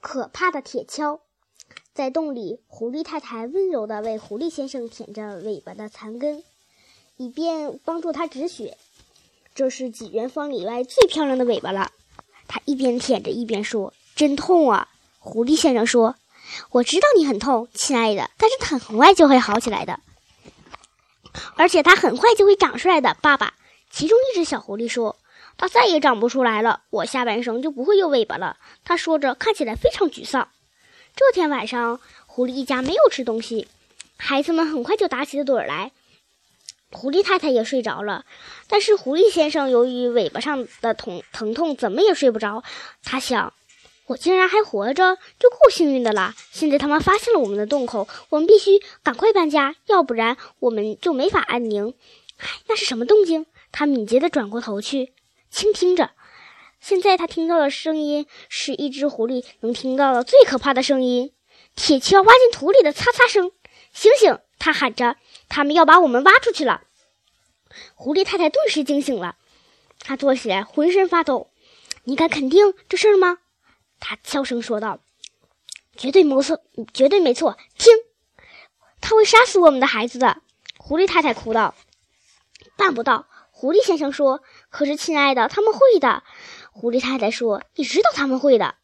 可怕的铁锹。在洞里，狐狸太太温柔地为狐狸先生舔着尾巴的残根，以便帮助他止血。这是几元方里外最漂亮的尾巴了。他一边舔着一边说：“真痛啊！”狐狸先生说：“我知道你很痛，亲爱的，但是它很快就会好起来的，而且它很快就会长出来的。”爸爸，其中一只小狐狸说：“它再也长不出来了，我下半生就不会有尾巴了。”他说着，看起来非常沮丧。这天晚上，狐狸一家没有吃东西，孩子们很快就打起了盹儿来。狐狸太太也睡着了，但是狐狸先生由于尾巴上的疼疼痛，怎么也睡不着。他想：“我竟然还活着，就够幸运的了。现在他们发现了我们的洞口，我们必须赶快搬家，要不然我们就没法安宁。”唉，那是什么动静？他敏捷地转过头去倾听着。现在他听到的声音是一只狐狸能听到的最可怕的声音——铁锹挖进土里的擦擦声。醒醒！他喊着。他们要把我们挖出去了！狐狸太太顿时惊醒了，她坐起来，浑身发抖。你敢肯定这事儿吗？她悄声说道：“绝对没错，绝对没错。听，他会杀死我们的孩子的。”狐狸太太哭道：“办不到。”狐狸先生说：“可是，亲爱的，他们会的。”狐狸太太说：“你知道他们会的。”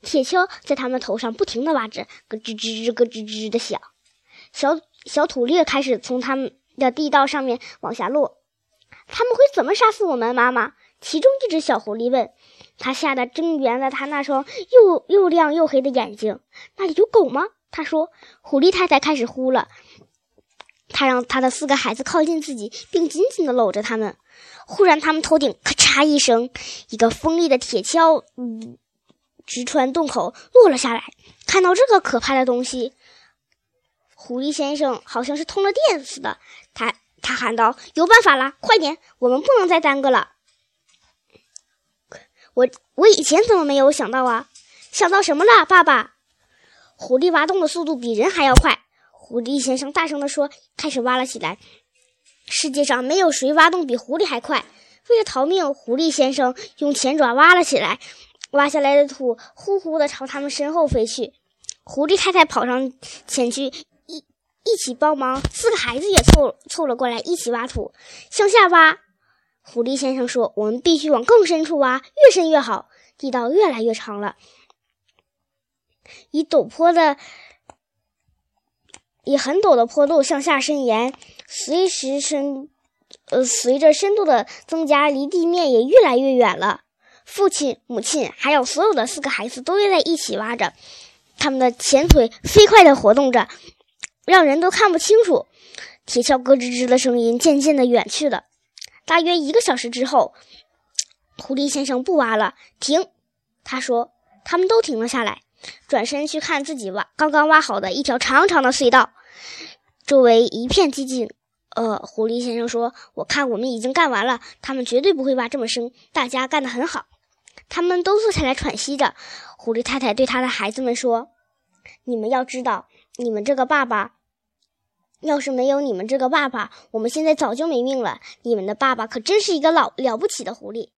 铁锹在他们头上不停地挖着，咯吱吱，咯吱吱的响。小。小土粒开始从他们的地道上面往下落。他们会怎么杀死我们，妈妈？其中一只小狐狸问。他吓得睁圆了他那双又又亮又黑的眼睛。那里有狗吗？他说。狐狸太太开始呼了。他让他的四个孩子靠近自己，并紧紧地搂着他们。忽然，他们头顶咔嚓一声，一个锋利的铁锹，嗯，直穿洞口落了下来。看到这个可怕的东西。狐狸先生好像是通了电似的，他他喊道：“有办法了，快点，我们不能再耽搁了。”我我以前怎么没有想到啊？想到什么了，爸爸？狐狸挖洞的速度比人还要快。狐狸先生大声地说，开始挖了起来。世界上没有谁挖洞比狐狸还快。为了逃命，狐狸先生用前爪挖了起来，挖下来的土呼呼地朝他们身后飞去。狐狸太太跑上前去。一起帮忙，四个孩子也凑凑了过来，一起挖土，向下挖。狐狸先生说：“我们必须往更深处挖，越深越好。”地道越来越长了，以陡坡的、以很陡的坡度向下伸延，随时深，呃，随着深度的增加，离地面也越来越远了。父亲、母亲还有所有的四个孩子都在一起挖着，他们的前腿飞快地活动着。让人都看不清楚，铁锹咯吱吱的声音渐渐的远去了。大约一个小时之后，狐狸先生不挖了，停，他说。他们都停了下来，转身去看自己挖刚刚挖好的一条长长的隧道。周围一片寂静。呃，狐狸先生说：“我看我们已经干完了，他们绝对不会挖这么深。大家干得很好。”他们都坐下来喘息着。狐狸太太对他的孩子们说：“你们要知道，你们这个爸爸。”要是没有你们这个爸爸，我们现在早就没命了。你们的爸爸可真是一个老了不起的狐狸。